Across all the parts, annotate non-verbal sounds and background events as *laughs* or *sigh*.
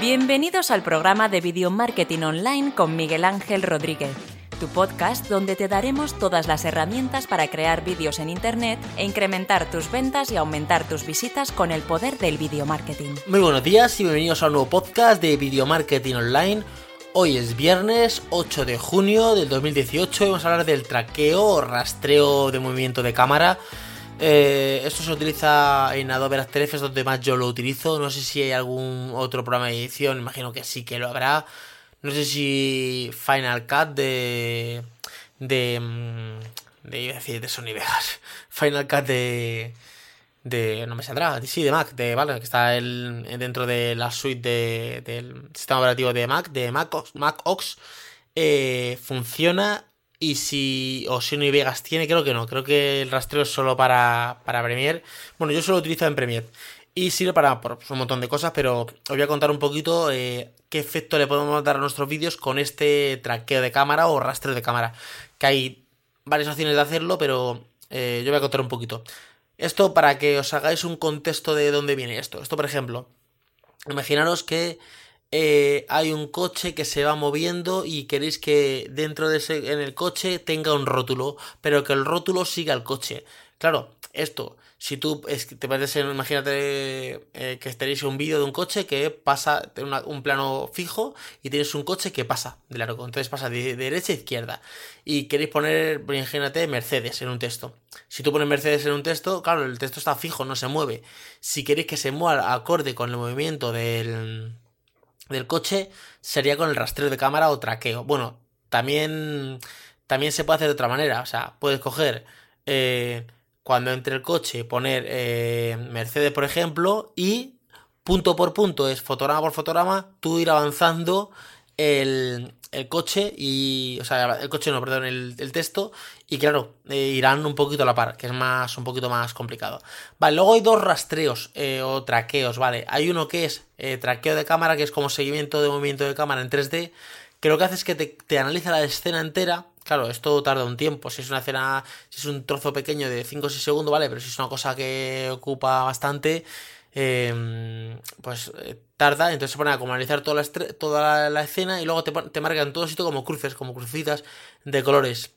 Bienvenidos al programa de Video Marketing Online con Miguel Ángel Rodríguez, tu podcast donde te daremos todas las herramientas para crear vídeos en Internet e incrementar tus ventas y aumentar tus visitas con el poder del video marketing. Muy buenos días y bienvenidos a un nuevo podcast de Video Marketing Online. Hoy es viernes 8 de junio del 2018 y vamos a hablar del traqueo o rastreo de movimiento de cámara eh, esto se utiliza en Adobe After Effects, donde más yo lo utilizo. No sé si hay algún otro programa de edición, imagino que sí que lo habrá. No sé si Final Cut de. de. Mm, de, iba a de Sony Vegas. *laughs* Final Cut de. de. no me saldrá, sí, de Mac, de, vale, que está el, dentro de la suite del sistema operativo de Mac, de Mac, Mac OS. Eh, funciona y si Oceano y Vegas tiene, creo que no. Creo que el rastreo es solo para, para Premiere. Bueno, yo solo lo utilizo en Premiere. Y sirve para un montón de cosas, pero os voy a contar un poquito eh, qué efecto le podemos dar a nuestros vídeos con este traqueo de cámara o rastreo de cámara. Que hay varias opciones de hacerlo, pero eh, yo voy a contar un poquito. Esto para que os hagáis un contexto de dónde viene esto. Esto, por ejemplo, imaginaros que eh, hay un coche que se va moviendo y queréis que dentro de ese, en el coche tenga un rótulo, pero que el rótulo siga el coche. Claro, esto, si tú es, te en, imagínate eh, que en un vídeo de un coche que pasa de un plano fijo y tienes un coche que pasa de largo, entonces pasa de, derecha a izquierda y queréis poner, imagínate, Mercedes en un texto. Si tú pones Mercedes en un texto, claro, el texto está fijo, no se mueve. Si queréis que se mueva acorde con el movimiento del del coche sería con el rastreo de cámara o traqueo. Bueno, también, también se puede hacer de otra manera. O sea, puedes coger eh, cuando entre el coche, poner eh, Mercedes, por ejemplo, y punto por punto, es fotograma por fotograma, tú ir avanzando el, el coche y. O sea, el coche no, perdón, el, texto. Y claro, eh, irán un poquito a la par, que es más, un poquito más complicado. Vale, luego hay dos rastreos eh, o traqueos, ¿vale? Hay uno que es eh, traqueo de cámara, que es como seguimiento de movimiento de cámara en 3D. Que lo que hace es que te, te analiza la escena entera. Claro, esto tarda un tiempo. Si es una escena, si es un trozo pequeño de 5 o 6 segundos, ¿vale? Pero si es una cosa que ocupa bastante Em, pues eh, tarda, entonces se pone a como analizar toda la, toda la, escena y luego te, marcan todo sitio como cruces, como crucitas de colores,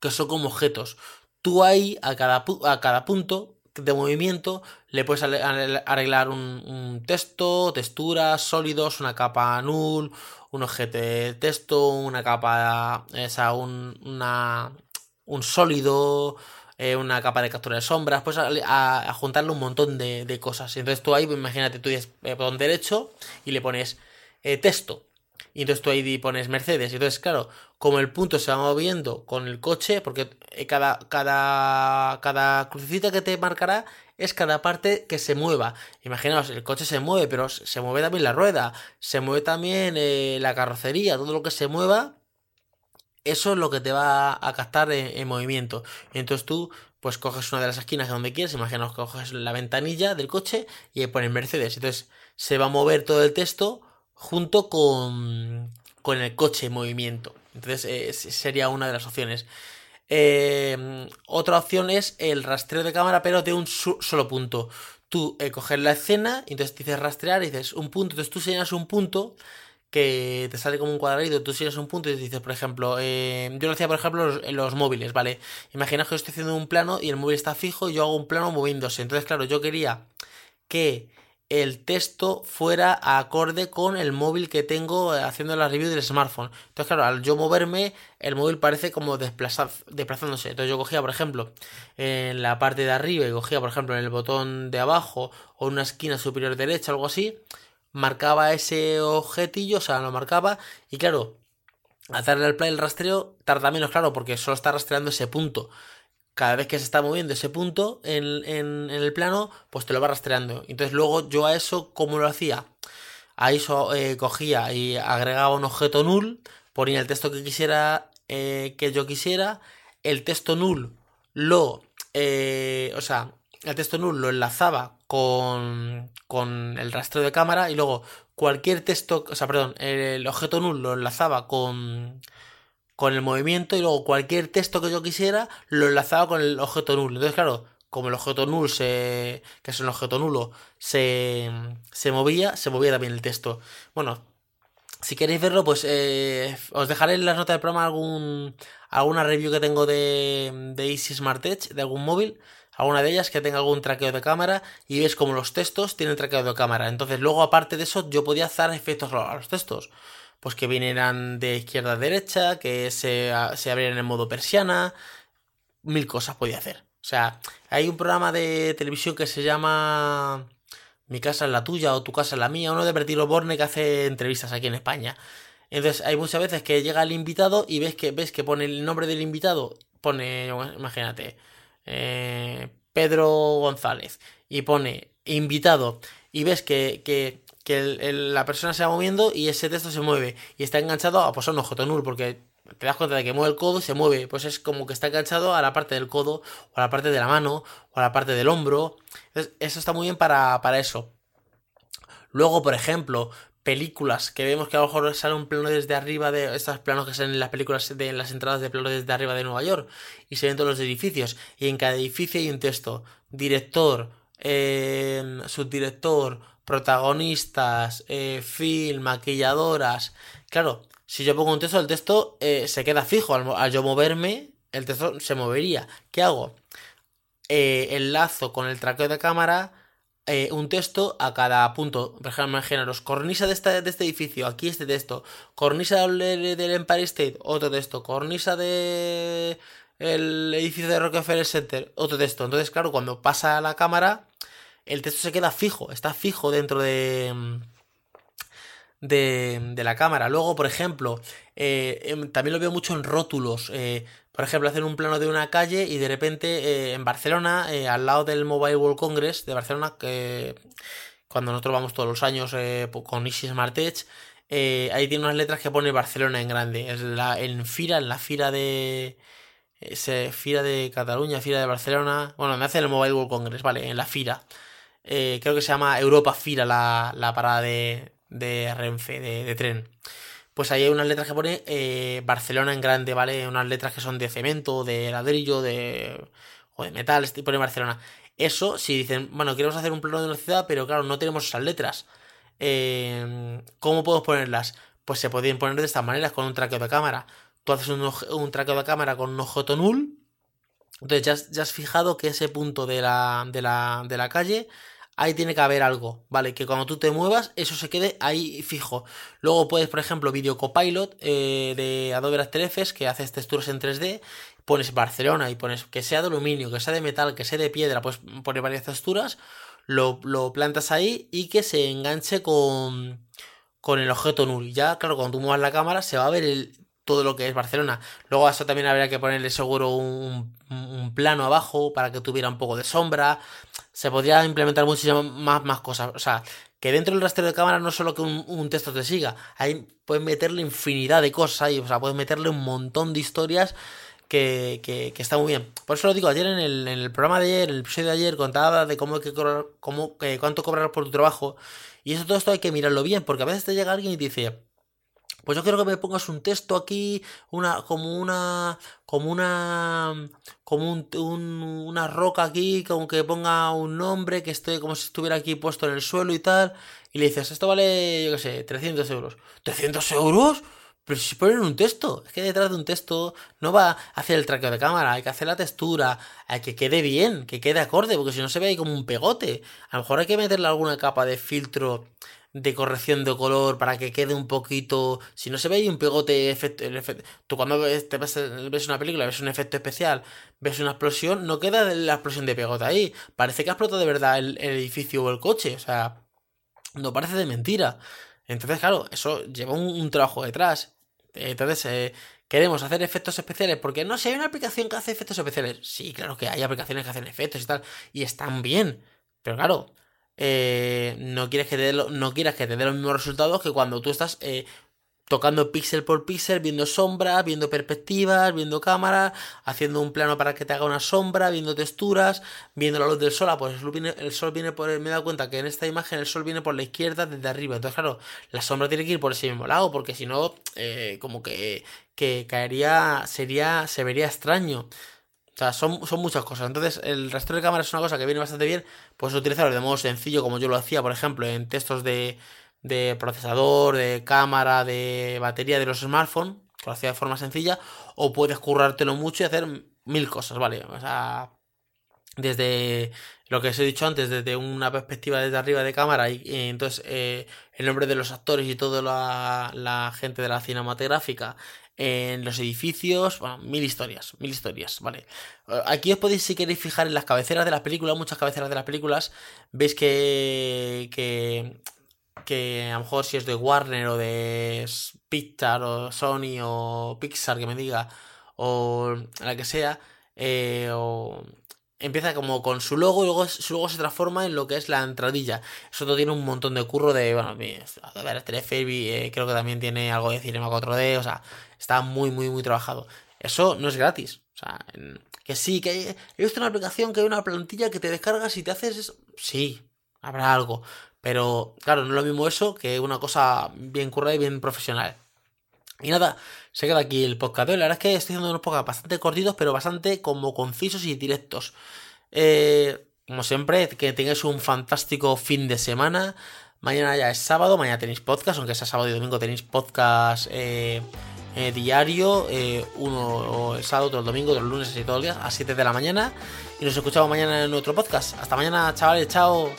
que son como objetos. Tú ahí, a cada, a cada punto de movimiento, le puedes arreglar un, texto, texturas, sólidos, una capa null, un objeto de texto, una capa, esa, un, una, un sólido, eh, una capa de captura de sombras, pues a, juntarle un montón de, cosas. Entonces tú ahí, imagínate, tú dices eh, botón derecho y le pones eh, texto. Y entonces tú ahí pones Mercedes. Y entonces, claro, como el punto se va moviendo con el coche, porque cada, cada, cada crucecita que te marcará es cada parte que se mueva. Imaginaos, el coche se mueve, pero se mueve también la rueda, se mueve también la carrocería, todo lo que se mueva eso es lo que te va a captar en, movimiento. entonces tú, pues coges una de las esquinas donde quieres, imaginaos que coges la ventanilla del coche y pones Mercedes. Entonces se va a mover todo el texto junto con, con el coche en movimiento. Entonces eh, sería una de las opciones. Eh, otra opción es el rastreo de cámara, pero de un solo punto. Tú eh, coges la escena, entonces dices rastrear y dices un punto, entonces tú señalas un punto que te sale como un cuadradito, tú sigues un punto y dices, por ejemplo, eh, yo lo hacía, por ejemplo, en los, móviles, ¿vale? Imagina que yo estoy haciendo un plano y el móvil está fijo y yo hago un plano moviéndose. Entonces, claro, yo quería que el texto fuera acorde con el móvil que tengo eh, haciendo la review del smartphone. Entonces, claro, al yo moverme, el móvil parece como desplazándose. Entonces, yo cogía, por ejemplo, en la parte de arriba y cogía, por ejemplo, en el botón de abajo o en una esquina superior derecha, algo así marcaba ese objetillo, o sea, lo marcaba y claro, al al play el rastreo tarda menos, claro, porque solo está rastreando ese punto. Cada vez que se está moviendo ese punto en, en, el plano, pues te lo va rastreando. Entonces luego yo a eso, ¿cómo lo hacía? A eso eh, cogía y agregaba un objeto null, ponía el texto que quisiera, eh, que yo quisiera, el texto null lo, eh, o sea, el texto null lo enlazaba con, con el rastreo de cámara y luego cualquier texto, o sea, perdón, el objeto null lo enlazaba con, con el movimiento y luego cualquier texto que yo quisiera lo enlazaba con el objeto null. Entonces, claro, como el objeto null se, que es un objeto nulo, se, se movía, se movía también el texto. Bueno, si queréis verlo, pues eh, os dejaré en las notas del programa algún, alguna review que tengo de, de Easy Smart Edge, de algún móvil, alguna de ellas que tenga algún traqueo de cámara y ves como los textos tienen traqueo de cámara. Entonces luego aparte de eso yo podía hacer efectos a los textos. Pues que vinieran de izquierda a derecha, que se, se abrieran en modo persiana, mil cosas podía hacer. O sea, hay un programa de televisión que se llama Mi casa es la tuya o Tu casa es la mía, uno de Bertilo Borne que hace entrevistas aquí en España. Entonces hay muchas veces que llega el invitado y ves que, ves que pone el nombre del invitado, pone, imagínate, eh, Pedro González, y pone invitado, y ves que, que, la persona se va moviendo y ese texto se mueve, y está enganchado a, pues, a un objeto null, porque te das cuenta de que mueve el codo, se mueve, pues es como que está enganchado a la parte del codo, o a la parte de la mano, o a la parte del hombro. Entonces, eso está muy bien para, para eso. Luego, por ejemplo, películas que vemos que a lo mejor sale un plano desde arriba de estos planos que salen en las películas de las entradas de plano desde arriba de Nueva York y se ven todos los edificios y en cada edificio hay un texto director eh, subdirector protagonistas eh, film maquilladoras claro si yo pongo un texto, el texto eh, se queda fijo. Al, yo moverme, el texto se movería. ¿Qué hago? Eh, enlazo con el traqueo de cámara eh, un texto a cada punto. Por ejemplo, imaginaros, cornisa de, este edificio, aquí este texto. Cornisa del, Empire State, otro texto. Cornisa de el edificio de Rockefeller Center, otro texto. Entonces, claro, cuando pasa la cámara, el texto se queda fijo, está fijo dentro de de, la cámara. Luego, por ejemplo, eh, em, también lo veo mucho en rótulos. Eh, por ejemplo, hacer un plano de una calle y de repente eh, en Barcelona, al lado del Mobile World Congress de Barcelona, que cuando nosotros vamos todos los años con Easy Smart Edge, ahí tiene unas letras que pone Barcelona en grande. Es la, en Fira, en la Fira de... Fira de Cataluña, Fira de Barcelona. Bueno, me hace el Mobile World Congress, vale, en la Fira. creo que se llama Europa Fira la, la parada de, de Renfe, de, tren. Pues ahí hay unas letras que pone eh, Barcelona en grande, ¿vale? Unas letras que son de cemento, de ladrillo, de. o de metal, y pone Barcelona. Eso, si dicen, bueno, queremos hacer un plano de una ciudad, pero claro, no tenemos esas letras. Eh, ¿Cómo podemos ponerlas? Pues se pueden poner de estas maneras, con un traqueo de cámara. Tú haces un, un traqueo de cámara con un objeto null. Entonces ya, has fijado que ese punto de la, de la, de la calle ahí tiene que haber algo, ¿vale? Que cuando tú te muevas, eso se quede ahí fijo. Luego puedes, por ejemplo, Video Copilot eh, de Adobe After Effects, que haces texturas en 3D, pones Barcelona y pones que sea de aluminio, que sea de metal, que sea de piedra, pues pones varias texturas, lo, plantas ahí y que se enganche con, con el objeto null. Ya, claro, cuando tú muevas la cámara se va a ver todo lo que es Barcelona. Luego a eso también habría que ponerle seguro un, un, plano abajo para que tuviera un poco de sombra. Se podría implementar muchísimas más, más cosas. O sea, que dentro del rastreo de cámara no solo que un, texto te siga, ahí puedes meterle infinidad de cosas ahí. O sea, puedes meterle un montón de historias que, que, que, está muy bien. Por eso lo digo, ayer en el, en el programa de ayer, en el episodio de ayer, contaba de cómo que cómo, que cuánto cobrar por tu trabajo. Y eso todo esto hay que mirarlo bien, porque a veces te llega alguien y te dice, pues yo quiero que me pongas un texto aquí, una, como una, como una, como un, una roca aquí, como que ponga un nombre, que esté como si estuviera aquí puesto en el suelo y tal. Y le dices, esto vale, yo qué sé, 300 euros. ¿300 euros? Pero si ponen un texto, es que detrás de un texto no va a hacer el traqueo de cámara, hay que hacer la textura, hay que quede bien, que quede acorde, porque si no se ve ahí como un pegote. A lo mejor hay que meterle alguna capa de filtro de corrección de color para que quede un poquito. Si no se ve ahí un pegote, efecto, el. Tú cuando ves, te ves, una película, ves un efecto especial, ves una explosión, no queda la explosión de pegote ahí. Parece que ha explotado de verdad el, edificio o el coche. O sea, no parece de mentira. Entonces, claro, eso lleva un, trabajo detrás. Entonces, eh, queremos hacer efectos especiales porque no, si hay una aplicación que hace efectos especiales. Sí, claro que hay aplicaciones que hacen efectos y tal. Y están bien. Pero claro, eh, no, quieres que te no quieras que te dé los mismos resultados que cuando tú estás eh, tocando píxel por píxel, viendo sombras, viendo perspectivas, viendo cámara, haciendo un plano para que te haga una sombra, viendo texturas, viendo la luz del sol. Ah, pues el sol viene, el sol viene por. Me he dado cuenta que en esta imagen el sol viene por la izquierda desde arriba. Entonces, claro, la sombra tiene que ir por ese mismo lado, porque si no, eh, como que, que caería, sería, se vería extraño. O sea, son, son muchas cosas. Entonces, el rastreo de cámara es una cosa que viene bastante bien. Puedes utilizarlo de modo sencillo, como yo lo hacía, por ejemplo, en textos de, de procesador, de cámara, de batería de los smartphones, lo hacía de forma sencilla. O puedes currártelo mucho y hacer mil cosas, ¿vale? O sea, desde lo que os he dicho antes, desde una perspectiva desde arriba de cámara y, entonces eh, el nombre de los actores y toda la, la, gente de la cinematográfica en los edificios, bueno, mil historias, mil historias, ¿vale? Eh, aquí os podéis, si queréis fijar en las cabeceras de las películas, muchas cabeceras de las películas, veis que, que, que a lo mejor si es de Warner o de Pixar o Sony o Pixar, que me diga, o la que sea, eh, o empieza como con su logo y luego su logo se transforma en lo que es la entradilla. Eso todo tiene un montón de curro de, bueno, a ver, eh, creo que también tiene algo de Cinema 4D, o sea, está muy, muy, muy trabajado. Eso no es gratis. O sea, que sí, que hay, he una aplicación que hay una plantilla que te descargas y te haces eso. Sí, habrá algo. Pero, claro, no es lo mismo eso que una cosa bien currada y bien profesional. Y nada, se queda aquí el podcast. La verdad es que estoy haciendo unos podcasts bastante cortitos, pero bastante como concisos y directos. Eh, como siempre, que tengáis un fantástico fin de semana. Mañana ya es sábado, mañana tenéis podcast, aunque sea sábado y domingo tenéis podcast eh, eh, diario, uno el sábado, otro el domingo, otro el lunes, así todos los días, a 7 de la mañana. Y nos escuchamos mañana en otro podcast. Hasta mañana, chavales, chao.